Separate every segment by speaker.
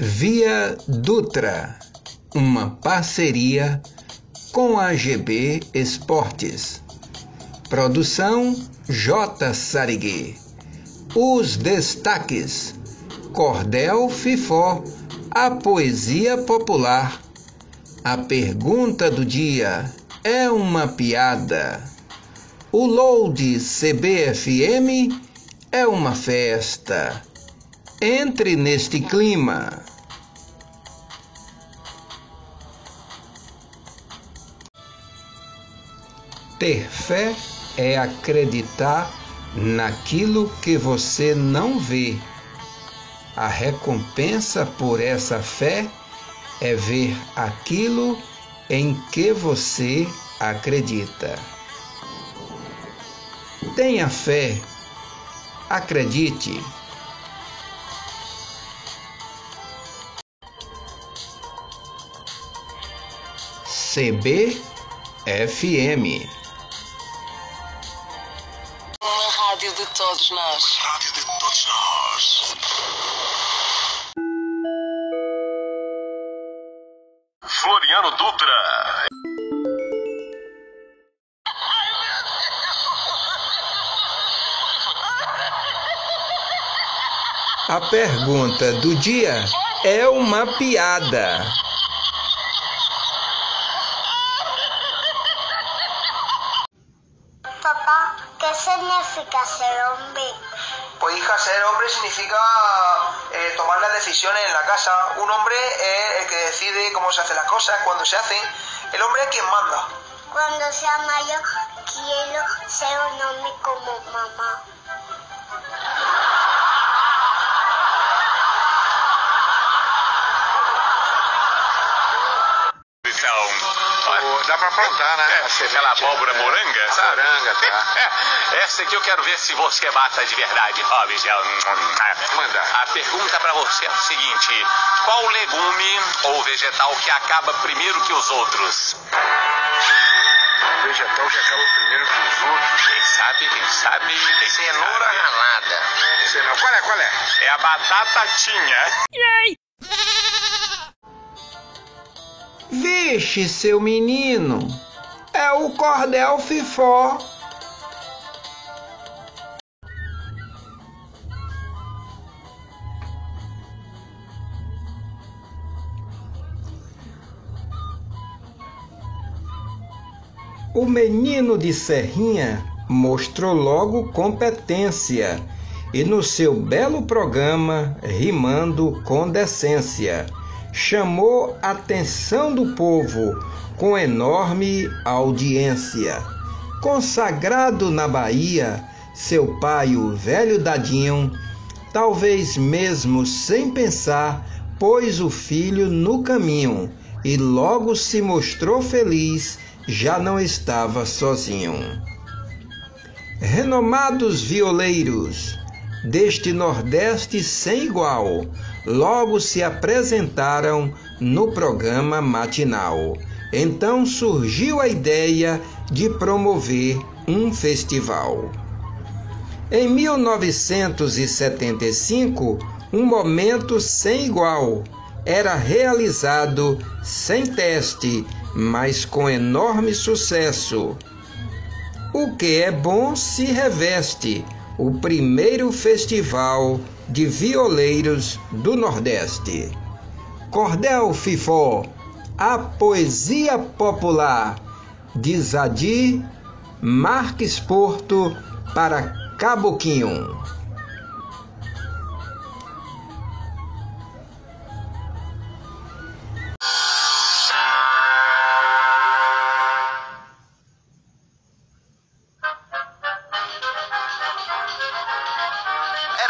Speaker 1: Via Dutra, uma parceria com a GB Esportes. Produção J. Sarigui. Os destaques: Cordel Fifó, a poesia popular. A pergunta do dia é uma piada. O load CBFM é uma festa. Entre neste clima. Ter fé é acreditar naquilo que você não vê. A recompensa por essa fé é ver aquilo em que você acredita. Tenha fé, acredite. CBFM
Speaker 2: rádio de todos nós. Rádio de todos nós.
Speaker 3: Floriano Dutra.
Speaker 1: A pergunta do dia é uma piada.
Speaker 4: ¿Qué significa ser hombre?
Speaker 5: Pues hija, ser hombre significa eh, tomar las decisiones en la casa. Un hombre es el que decide cómo se hacen las cosas, cuando se hacen. El hombre es quien manda.
Speaker 4: Cuando sea mayor, quiero ser un hombre como mamá.
Speaker 3: Plantar, né?
Speaker 6: É, aquela abóbora é, moranga, sabe?
Speaker 3: Moranga, tá.
Speaker 6: É, essa aqui eu quero ver se você mata de verdade, Robin.
Speaker 3: Manda.
Speaker 6: A pergunta para você é o seguinte: qual legume ou vegetal que acaba primeiro que os outros?
Speaker 3: Vegetal que acaba primeiro que os outros.
Speaker 6: Quem sabe, quem sabe. Quem
Speaker 3: Cenoura sabe. ralada. Cenoura. Qual é, qual é?
Speaker 6: É a batatinha. Yay!
Speaker 1: Vixe, seu menino, é o cordel fifó. O menino de Serrinha mostrou logo competência e no seu belo programa, rimando com decência, chamou a atenção do povo com enorme audiência. Consagrado na Bahia, seu pai, o velho Dadinho, talvez mesmo sem pensar, pôs o filho no caminho e logo se mostrou feliz, já não estava sozinho. Renomados violeiros deste Nordeste sem igual, logo se apresentaram no programa matinal. Então surgiu a ideia de promover um festival. Em 1975, um momento sem igual era realizado sem teste, mas com enorme sucesso. O que é bom se reveste o primeiro festival de violeiros do Nordeste. Cordel Fifó, a poesia popular de Zadir Marques Porto para Caboquinho.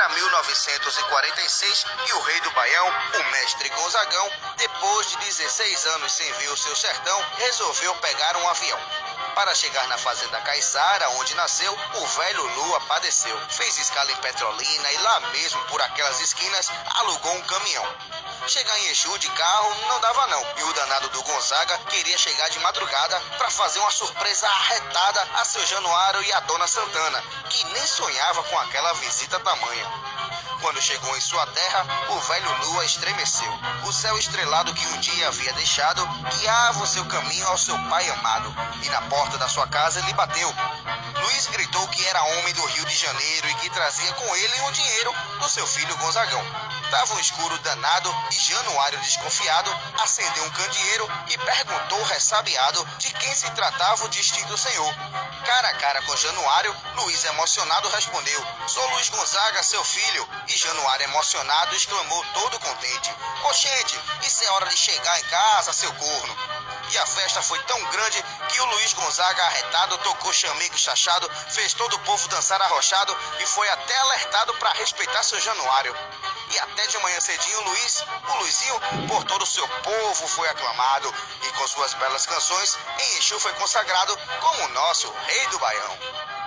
Speaker 7: Era 1946 e o rei do Baião, o mestre Gonzagão, depois de 16 anos sem ver o seu sertão, resolveu pegar um avião. Para chegar na fazenda Caiçara, onde nasceu, o velho Lua padeceu. Fez escala em Petrolina e lá mesmo, por aquelas esquinas, alugou um caminhão. Chegar em Exu de carro não dava não. E o danado do Gonzaga queria chegar de madrugada para fazer uma surpresa arretada a seu Januário e a dona Santana, que nem sonhava com aquela visita tamanha. Quando chegou em sua terra, o velho Lua estremeceu. O céu estrelado que um dia havia deixado guiava o seu caminho ao seu pai amado, e na porta da sua casa lhe bateu. Luiz gritou que era homem do Rio de Janeiro e que trazia com ele o dinheiro do seu filho Gonzagão. Tava um escuro danado e Januário, desconfiado, acendeu um candeeiro e perguntou ressabiado de quem se tratava o distinto senhor. Cara a cara com Januário, Luiz emocionado respondeu: Sou Luiz Gonzaga, seu filho. E Januário emocionado exclamou todo contente: Oxente, isso é hora de chegar em casa, seu corno. E a festa foi tão grande que o Luiz Gonzaga, arretado, tocou chamego chachado, fez todo o povo dançar arrochado e foi até alertado para respeitar seu Januário. E até de manhã cedinho, Luiz, o Luizinho, por todo o seu povo foi aclamado. E com suas belas canções, em Exu foi consagrado como o nosso rei do Baião.